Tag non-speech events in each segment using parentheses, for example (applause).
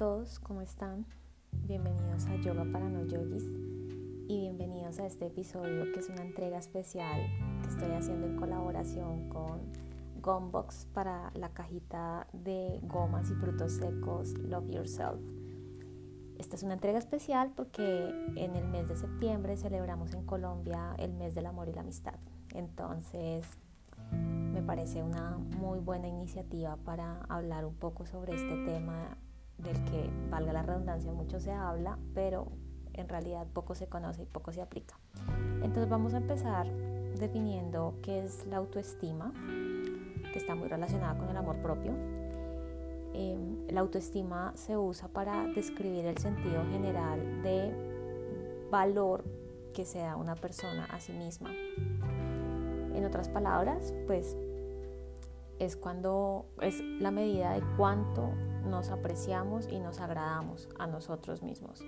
todos, ¿cómo están? Bienvenidos a Yoga para No Yogis y bienvenidos a este episodio que es una entrega especial que estoy haciendo en colaboración con Gumbox para la cajita de gomas y frutos secos Love Yourself. Esta es una entrega especial porque en el mes de septiembre celebramos en Colombia el mes del amor y la amistad. Entonces me parece una muy buena iniciativa para hablar un poco sobre este tema del que, valga la redundancia, mucho se habla, pero en realidad poco se conoce y poco se aplica. Entonces vamos a empezar definiendo qué es la autoestima, que está muy relacionada con el amor propio. Em, la autoestima se usa para describir el sentido general de valor que se da una persona a sí misma. En otras palabras, pues es cuando es la medida de cuánto nos apreciamos y nos agradamos a nosotros mismos.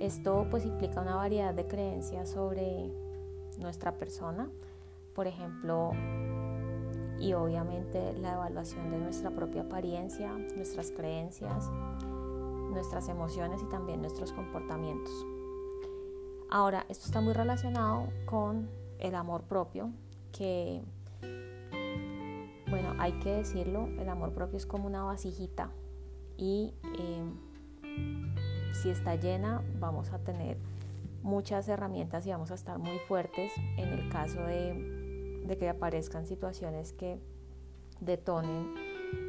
Esto pues implica una variedad de creencias sobre nuestra persona, por ejemplo, y obviamente la evaluación de nuestra propia apariencia, nuestras creencias, nuestras emociones y también nuestros comportamientos. Ahora, esto está muy relacionado con el amor propio, que bueno, hay que decirlo, el amor propio es como una vasijita y em, si está llena vamos a tener muchas herramientas y vamos a estar muy fuertes en el caso de, de que aparezcan situaciones que detonen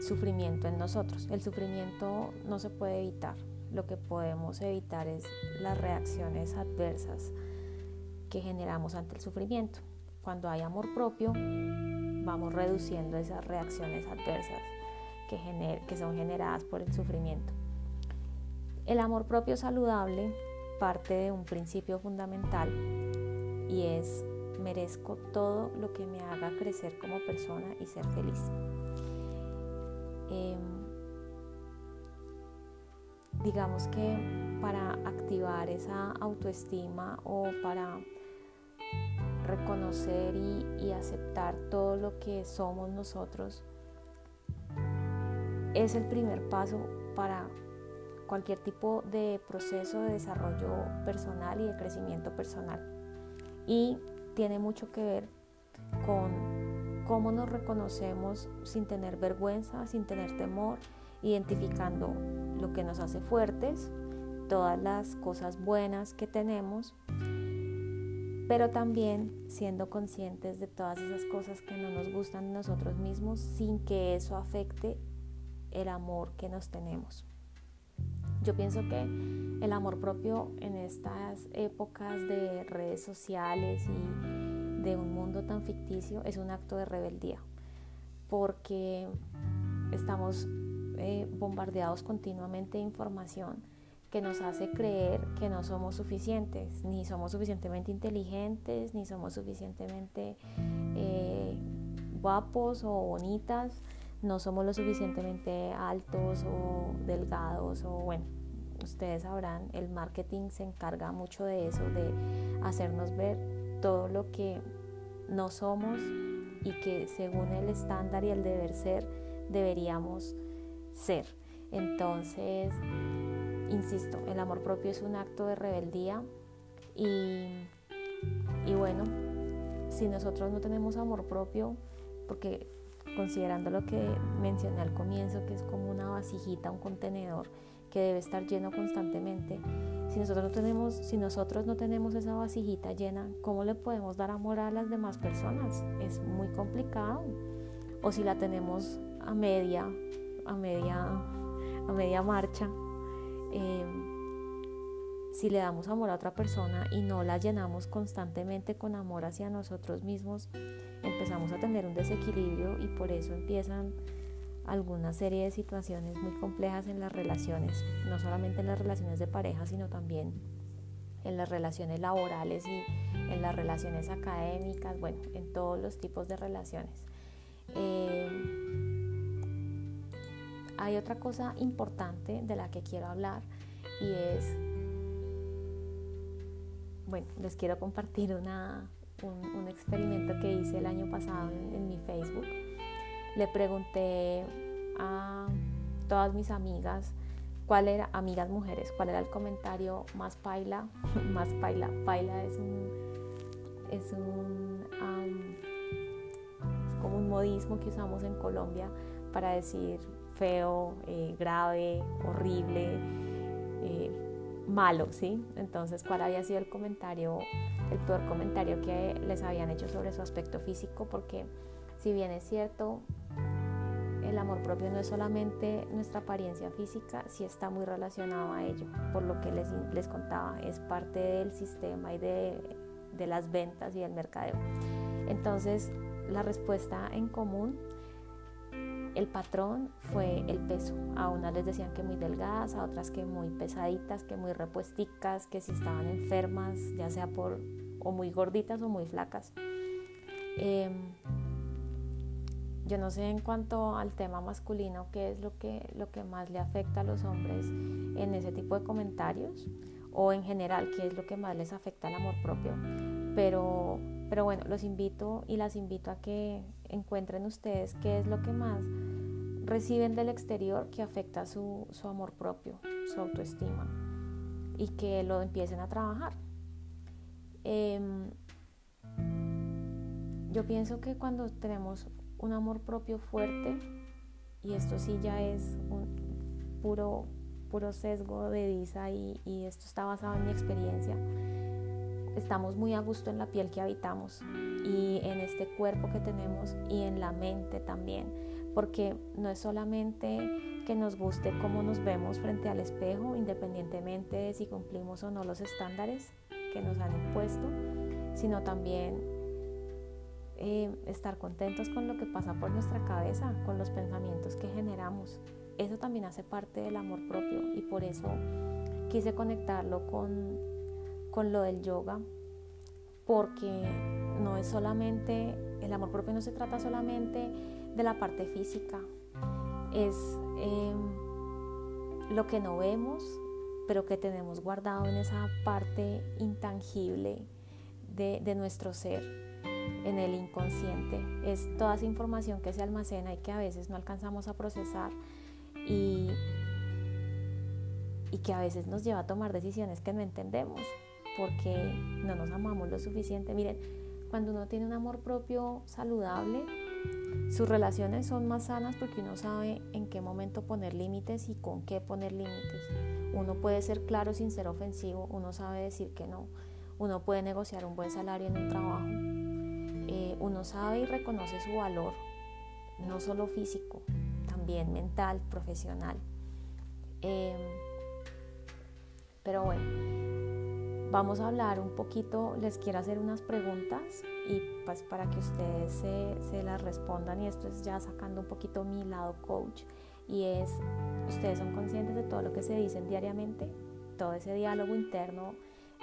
sufrimiento en nosotros. El sufrimiento no se puede evitar, lo que podemos evitar es las reacciones adversas que generamos ante el sufrimiento. Cuando hay amor propio, vamos reduciendo esas reacciones adversas que, que son generadas por el sufrimiento. El amor propio saludable parte de un principio fundamental y es merezco todo lo que me haga crecer como persona y ser feliz. Em, digamos que para activar esa autoestima o para reconocer y, aceptar todo lo que somos nosotros es el primer paso para cualquier tipo de proceso de desarrollo personal y de crecimiento personal. Y tiene mucho que ver con cómo nos reconocemos sin tener vergüenza, sin tener temor, identificando lo que nos hace fuertes, todas las cosas buenas que tenemos pero también siendo conscientes de todas esas cosas que no nos gustan nosotros mismos sin que eso afecte el amor que nos tenemos. Yo pienso que el amor propio en estas épocas de redes sociales y de un mundo tan ficticio es un acto de rebeldía, porque estamos eh, bombardeados continuamente de información que nos hace creer que no somos suficientes, ni somos suficientemente inteligentes, ni somos suficientemente eh, guapos o bonitas, no somos lo suficientemente altos o delgados o bueno, ustedes sabrán, el marketing se encarga mucho de eso, de hacernos ver todo lo que no somos y que según el estándar y el deber ser deberíamos ser. Entonces, insisto, el amor propio es un acto de rebeldía y, bueno, si nosotros no tenemos amor propio, porque considerando lo que mencioné al comienzo, que es como una vasijita, un contenedor que debe estar lleno constantemente, si nosotros no tenemos, si nosotros no tenemos esa vasijita llena, ¿cómo le podemos dar amor a las demás personas? Es muy complicado. O si la tenemos a media, a media, a media marcha, Em, si le damos amor a otra persona y no la llenamos constantemente con amor hacia nosotros mismos, empezamos a tener un desequilibrio y por eso empiezan alguna serie de situaciones muy complejas en las relaciones, no solamente en las relaciones de pareja, sino también en las relaciones laborales y en las relaciones académicas, bueno, en todos los tipos de relaciones. Em, hay otra cosa importante de la que quiero hablar y es, bueno, les quiero compartir una, un, experimento que hice el año pasado en, mi Facebook. Le pregunté a todas mis amigas ¿Cuál era, amigas mujeres, cuál era el comentario más paila? (laughs) más paila. Paila es un, es un, es como un modismo que usamos en Colombia para decir feo, eh, grave, horrible, eh, malo, ¿sí? Entonces, ¿cuál había sido el comentario, el peor comentario que les habían hecho sobre su aspecto físico? Porque si bien es cierto, el amor propio no es solamente nuestra apariencia física, sí está muy relacionado a ello, por lo que les, les contaba, es parte del sistema y de, de las ventas y del mercadeo. Entonces, la respuesta en común, el patrón fue el peso. A unas les decían que muy delgadas, a otras que muy pesaditas, que muy repuesticas, que si estaban enfermas, ya sea por o muy gorditas o muy flacas. Em, yo no sé en cuanto al tema masculino qué es lo que, lo que más le afecta a los hombres en ese tipo de comentarios o en general qué es lo que más les afecta al amor propio. Pero, pero bueno, los invito y las invito a que encuentren ustedes qué es lo que más reciben del exterior que afecta su, su amor propio, su autoestima y que lo empiecen a trabajar. Em, yo pienso que cuando tenemos un amor propio fuerte, y esto sí ya es un puro, puro sesgo de Disa y, y esto está basado en mi experiencia, estamos muy a gusto en la piel que habitamos y en este cuerpo que tenemos y en la mente también, porque no es solamente que nos guste cómo nos vemos frente al espejo, independientemente de si cumplimos o no los estándares que nos han impuesto, sino también eh, estar contentos con lo que pasa por nuestra cabeza, con los pensamientos que generamos. Eso también hace parte del amor propio y por eso quise conectarlo con, con lo del yoga, porque no es solamente, el amor propio no se trata solamente de la parte física, es em, lo que no vemos, pero que tenemos guardado en esa parte intangible de, nuestro ser en el inconsciente. Es toda esa información que se almacena y que a veces no alcanzamos a procesar y que a veces nos lleva a tomar decisiones que no entendemos porque no nos amamos lo suficiente. Miren, cuando uno tiene un amor propio saludable, sus relaciones son más sanas porque uno sabe en qué momento poner límites y con qué poner límites. Uno puede ser claro sin ser ofensivo, uno sabe decir que no, uno puede negociar un buen salario en un trabajo, eh, uno sabe y reconoce su valor, no solo físico, también mental, profesional. Em, pero bueno, vamos a hablar un poquito, les quiero hacer unas preguntas y pues para que ustedes se, se las respondan y esto es ya sacando un poquito mi lado coach y es, ustedes son conscientes de todo lo que se dicen diariamente, todo ese diálogo interno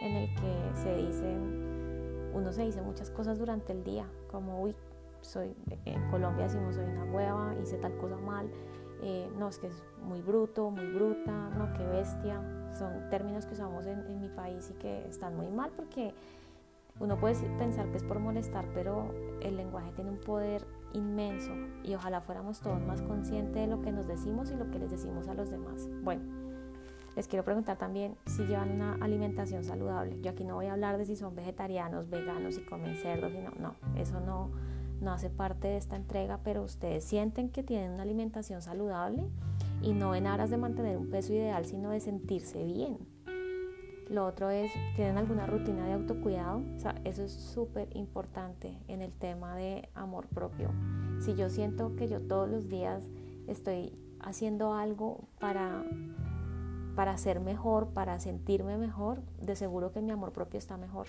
en el que se dicen uno se dice muchas cosas durante el día, como, uy, soy, en Colombia decimos soy una hueva, hice tal cosa mal, eh, no, es que es muy bruto, muy bruta, no, qué bestia. Son términos que usamos en, en mi país y que están muy mal porque uno puede pensar que es por molestar, pero el lenguaje tiene un poder inmenso y ojalá fuéramos todos más conscientes de lo que nos decimos y lo que les decimos a los demás. Bueno, les quiero preguntar también si llevan una alimentación saludable. Yo aquí no voy a hablar de si son vegetarianos, veganos, y comen cerdos, no, no, eso no, no hace parte de esta entrega, pero ustedes sienten que tienen una alimentación saludable y no en aras de mantener un peso ideal, sino de sentirse bien. Lo otro es, ¿tienen alguna rutina de autocuidado? O sea, eso es súper importante en el tema de amor propio. Si yo siento que yo todos los días estoy haciendo algo para para ser mejor, para sentirme mejor, de seguro que mi amor propio está mejor.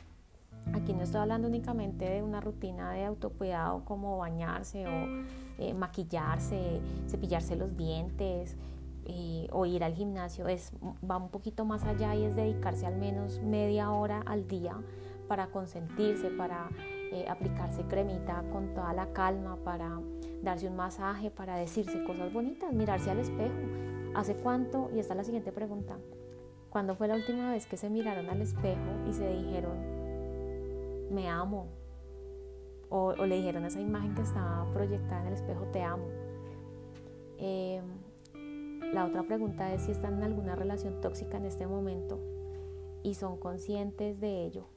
Aquí no estoy hablando únicamente de una rutina de autocuidado como bañarse o eh, maquillarse, cepillarse los dientes eh, o ir al gimnasio. Es, va un poquito más allá y es dedicarse al menos media hora al día para consentirse, para eh, aplicarse cremita con toda la calma, para darse un masaje, para decirse cosas bonitas, mirarse al espejo, ¿Hace cuánto? Y esta es la siguiente pregunta. ¿Cuándo fue la última vez que se miraron al espejo y se dijeron, me amo? O, le dijeron esa imagen que estaba proyectada en el espejo, te amo. Em, la otra pregunta es si están en alguna relación tóxica en este momento y son conscientes de ello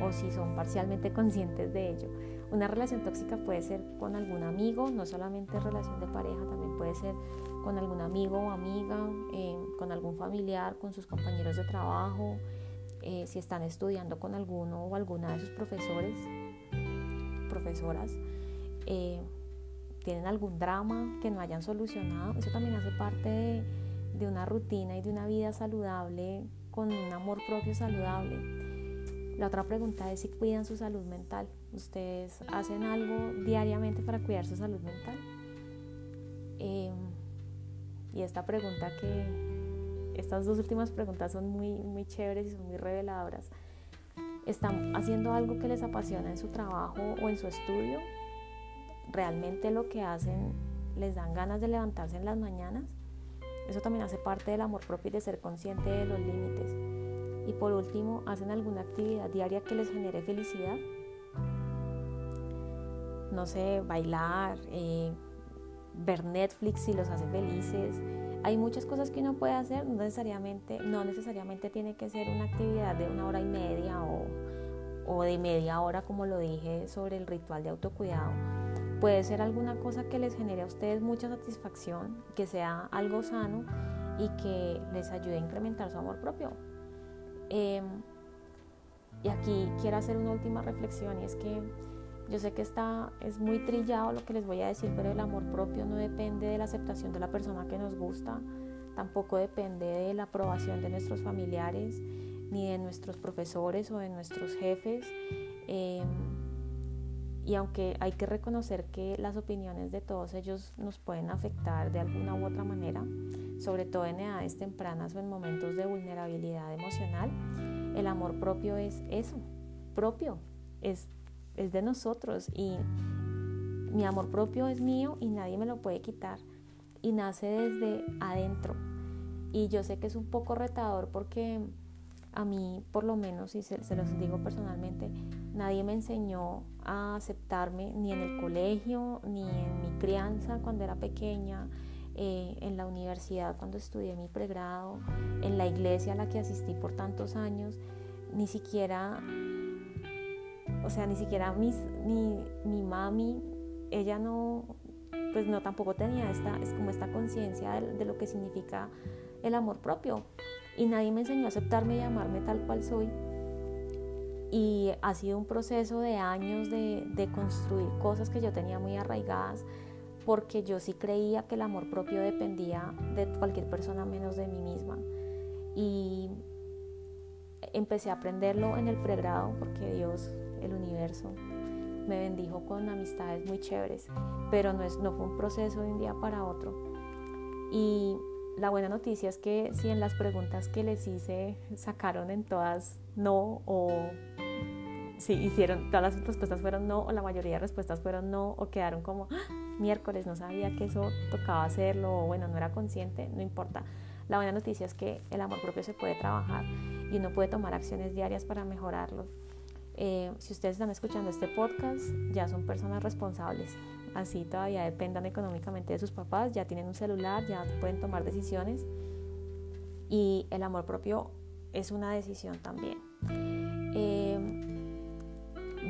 o si son parcialmente (laughs) conscientes de ello. Una relación tóxica puede ser con algún amigo, no solamente relación de pareja, también puede ser con algún amigo o amiga, eh, con algún familiar, con sus compañeros de trabajo, eh, si están estudiando con alguno o alguna de sus profesores, profesoras, eh, tienen algún drama que no hayan solucionado, eso también hace parte de, de una rutina y de una vida saludable, con un amor propio saludable la otra pregunta es si cuidan su salud mental. ¿Ustedes hacen algo diariamente para cuidar su salud mental? Em, y esta pregunta que, estas dos últimas preguntas son muy, muy chéveres y son muy reveladoras. ¿Están haciendo algo que les apasiona en su trabajo o en su estudio? ¿Realmente lo que hacen les dan ganas de levantarse en las mañanas? Eso también hace parte del amor propio y de ser consciente de los límites. Y por último, ¿hacen alguna actividad diaria que les genere felicidad? No sé, bailar, eh, ver Netflix si los hace felices. Hay muchas cosas que uno puede hacer, no necesariamente, no necesariamente tiene que ser una actividad de una hora y media o, o de media hora, como lo dije sobre el ritual de autocuidado. Puede ser alguna cosa que les genere a ustedes mucha satisfacción, que sea algo sano y que les ayude a incrementar su amor propio. Em, y aquí quiero hacer una última reflexión y es que yo sé que está, es muy trillado lo que les voy a decir, pero el amor propio no depende de la aceptación de la persona que nos gusta, tampoco depende de la aprobación de nuestros familiares, ni de nuestros profesores o de nuestros jefes. Em, y aunque hay que reconocer que las opiniones de todos ellos nos pueden afectar de alguna u otra manera, sobre todo en edades tempranas o en momentos de vulnerabilidad emocional, el amor propio es eso, propio, es, es de nosotros y mi amor propio es mío y nadie me lo puede quitar y nace desde adentro. Y yo sé que es un poco retador porque a mí, por lo menos, y se, se los digo personalmente, nadie me enseñó a aceptarme ni en el colegio, ni en mi crianza cuando era pequeña, eh, en la universidad cuando estudié mi pregrado, en la iglesia a la que asistí por tantos años, ni siquiera, o sea, ni siquiera mis, mi, mi mami, ella no, pues no tampoco tenía esta, es como esta conciencia de, de lo que significa el amor propio y nadie me enseñó a aceptarme y amarme tal cual soy. Y ha sido un proceso de años de, de construir cosas que yo tenía muy arraigadas porque yo sí creía que el amor propio dependía de cualquier persona menos de mí misma. Y empecé a aprenderlo en el pregrado porque Dios, el universo, me bendijo con amistades muy chéveres, pero no, es, no fue un proceso de un día para otro. Y la buena noticia es que si en las preguntas que les hice sacaron en todas no o si hicieron, todas las respuestas fueron no o la mayoría de respuestas fueron no o quedaron como ¡Ah! miércoles, no sabía que eso tocaba hacerlo o bueno, no era consciente, no importa. La buena noticia es que el amor propio se puede trabajar y uno puede tomar acciones diarias para mejorarlo. Eh, si ustedes están escuchando este podcast, ya son personas responsables así todavía dependan económicamente de sus papás, ya tienen un celular, ya pueden tomar decisiones y el amor propio es una decisión también. Em,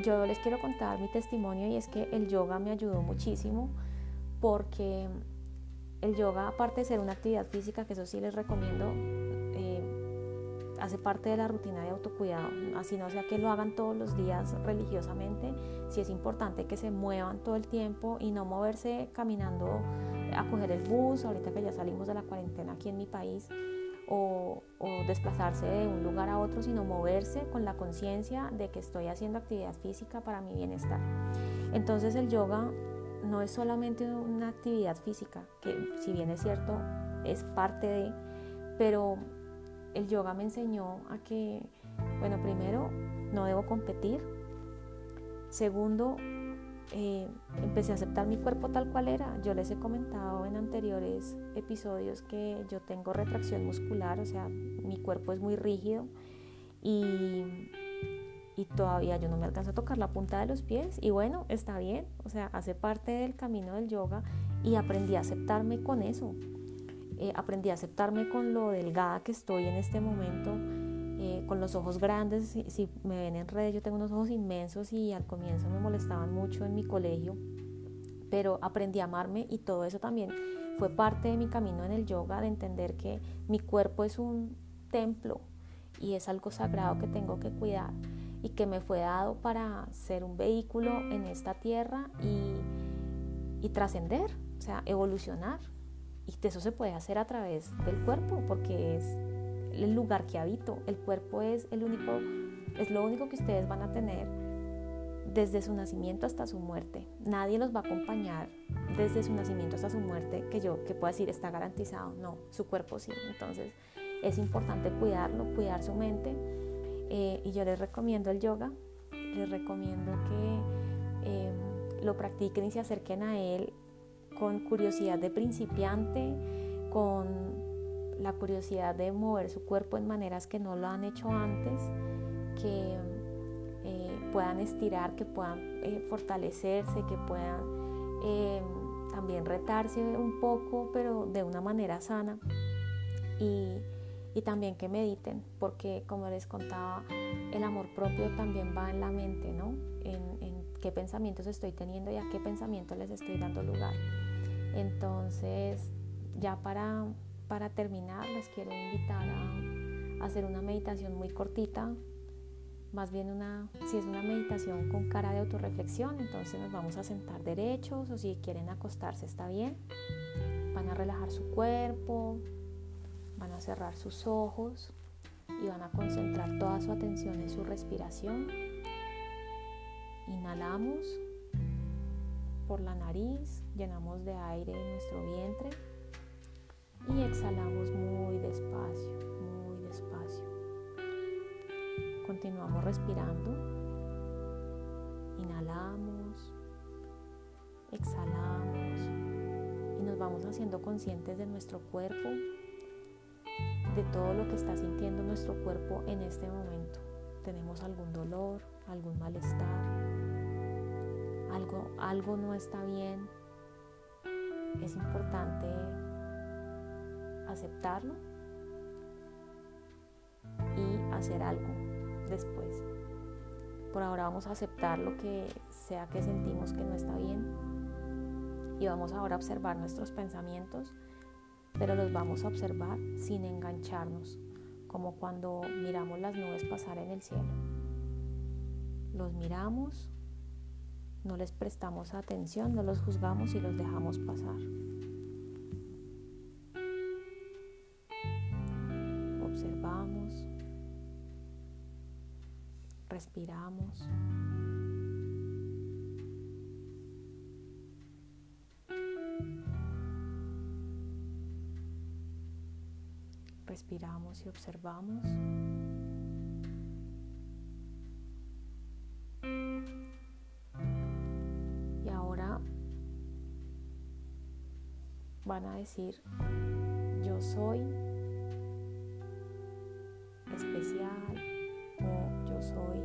yo les quiero contar mi testimonio y es que el yoga me ayudó muchísimo porque el yoga, aparte de ser una actividad física, que eso sí les recomiendo, hace parte de la rutina de autocuidado, así no sea que lo hagan todos los días religiosamente, si es importante que se muevan todo el tiempo y no moverse caminando a coger el bus, ahorita que ya salimos de la cuarentena aquí en mi país, o, desplazarse de un lugar a otro, sino moverse con la conciencia de que estoy haciendo actividad física para mi bienestar. Entonces el yoga no es solamente una actividad física, que si bien es cierto, es parte de, pero el yoga me enseñó a que, bueno, primero, no debo competir. Segundo, eh, empecé a aceptar mi cuerpo tal cual era. Yo les he comentado en anteriores episodios que yo tengo retracción muscular, o sea, mi cuerpo es muy rígido y, y todavía yo no me alcanzo a tocar la punta de los pies. Y bueno, está bien, o sea, hace parte del camino del yoga y aprendí a aceptarme con eso. Eh, aprendí a aceptarme con lo delgada que estoy en este momento, eh, con los ojos grandes. Si, me ven en redes, yo tengo unos ojos inmensos y al comienzo me molestaban mucho en mi colegio, pero aprendí a amarme y todo eso también fue parte de mi camino en el yoga, de entender que mi cuerpo es un templo y es algo sagrado que tengo que cuidar y que me fue dado para ser un vehículo en esta tierra y, y trascender, o sea, evolucionar. Y eso se puede hacer a través del cuerpo, porque es el lugar que habito. El cuerpo es el único, es lo único que ustedes van a tener desde su nacimiento hasta su muerte. Nadie los va a acompañar desde su nacimiento hasta su muerte, que yo que pueda decir está garantizado. No, su cuerpo sí. Entonces es importante cuidarlo, cuidar su mente. Eh, y yo les recomiendo el yoga. Les recomiendo que em, lo practiquen y se acerquen a él con curiosidad de principiante, con la curiosidad de mover su cuerpo en maneras que no lo han hecho antes, que eh, puedan estirar, que puedan eh, fortalecerse, que puedan eh, también retarse un poco, pero de una manera sana. Y, también que mediten, porque como les contaba, el amor propio también va en la mente, ¿no? En, en qué pensamientos estoy teniendo y a qué pensamientos les estoy dando lugar. Entonces, ya para, para terminar, les quiero invitar a, hacer una meditación muy cortita, más bien una, si es una meditación con cara de autorreflexión, entonces nos vamos a sentar derechos o si quieren acostarse está bien. Van a relajar su cuerpo, van a cerrar sus ojos y van a concentrar toda su atención en su respiración. Inhalamos por la nariz, llenamos de aire nuestro vientre y exhalamos muy despacio, muy despacio. Continuamos respirando. Inhalamos, exhalamos y nos vamos haciendo conscientes de nuestro cuerpo, de todo lo que está sintiendo nuestro cuerpo en este momento. ¿Tenemos algún dolor, algún malestar? algo, algo no está bien, es importante aceptarlo y hacer algo después. Por ahora vamos a aceptar lo que sea que sentimos que no está bien y vamos ahora a observar nuestros pensamientos, pero los vamos a observar sin engancharnos, como cuando miramos las nubes pasar en el cielo. Los miramos no les prestamos atención, no los juzgamos y los dejamos pasar. Observamos, respiramos. Respiramos y observamos. Van a decir, yo soy especial o yo soy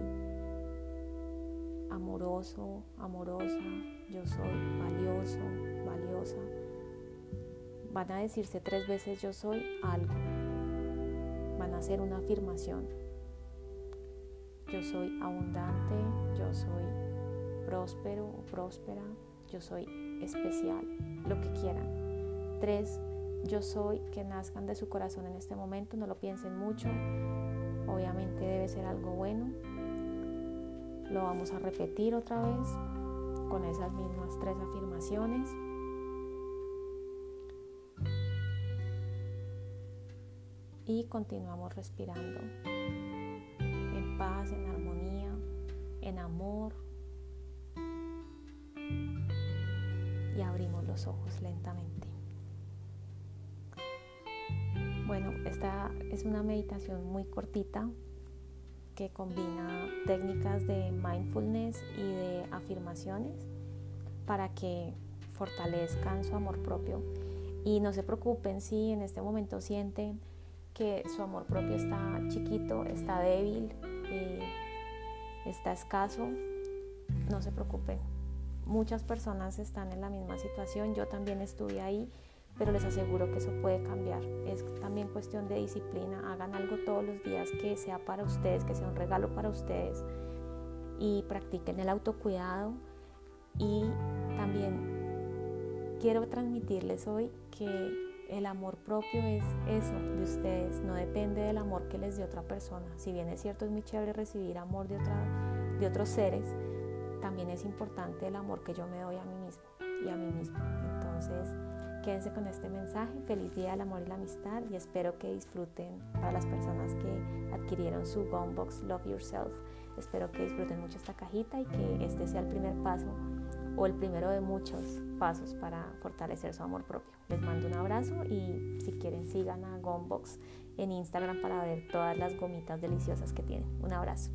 amoroso, amorosa, yo soy valioso, valiosa. Van a decirse tres veces yo soy algo. Van a hacer una afirmación. Yo soy abundante, yo soy próspero o próspera, yo soy especial, lo que quieran tres yo soy que nazcan de su corazón en este momento, no lo piensen mucho, obviamente debe ser algo bueno. Lo vamos a repetir otra vez con esas mismas tres afirmaciones. Y continuamos respirando en paz, en armonía, en amor. Y abrimos los ojos lentamente. Bueno, esta es una meditación muy cortita que combina técnicas de mindfulness y de afirmaciones para que fortalezcan su amor propio. Y no se preocupen si en este momento sienten que su amor propio está chiquito, está débil, eh, está escaso. No se preocupen. Muchas personas están en la misma situación. Yo también estuve ahí pero les aseguro que eso puede cambiar. Es también cuestión de disciplina. Hagan algo todos los días que sea para ustedes, que sea un regalo para ustedes y practiquen el autocuidado. Y también quiero transmitirles hoy que el amor propio es eso de ustedes, no depende del amor que les dé otra persona. Si bien es cierto, es muy chévere recibir amor de, otra, de otros seres, también es importante el amor que yo me doy a mí mismo y a mí mismo. Entonces, quédense con este mensaje. Feliz día del amor y la amistad y espero que disfruten para las personas que adquirieron su Gumbox Love Yourself. Espero que disfruten mucho esta cajita y que este sea el primer paso o el primero de muchos pasos para fortalecer su amor propio. Les mando un abrazo y si quieren sigan a Gombox en Instagram para ver todas las gomitas deliciosas que tienen. Un abrazo.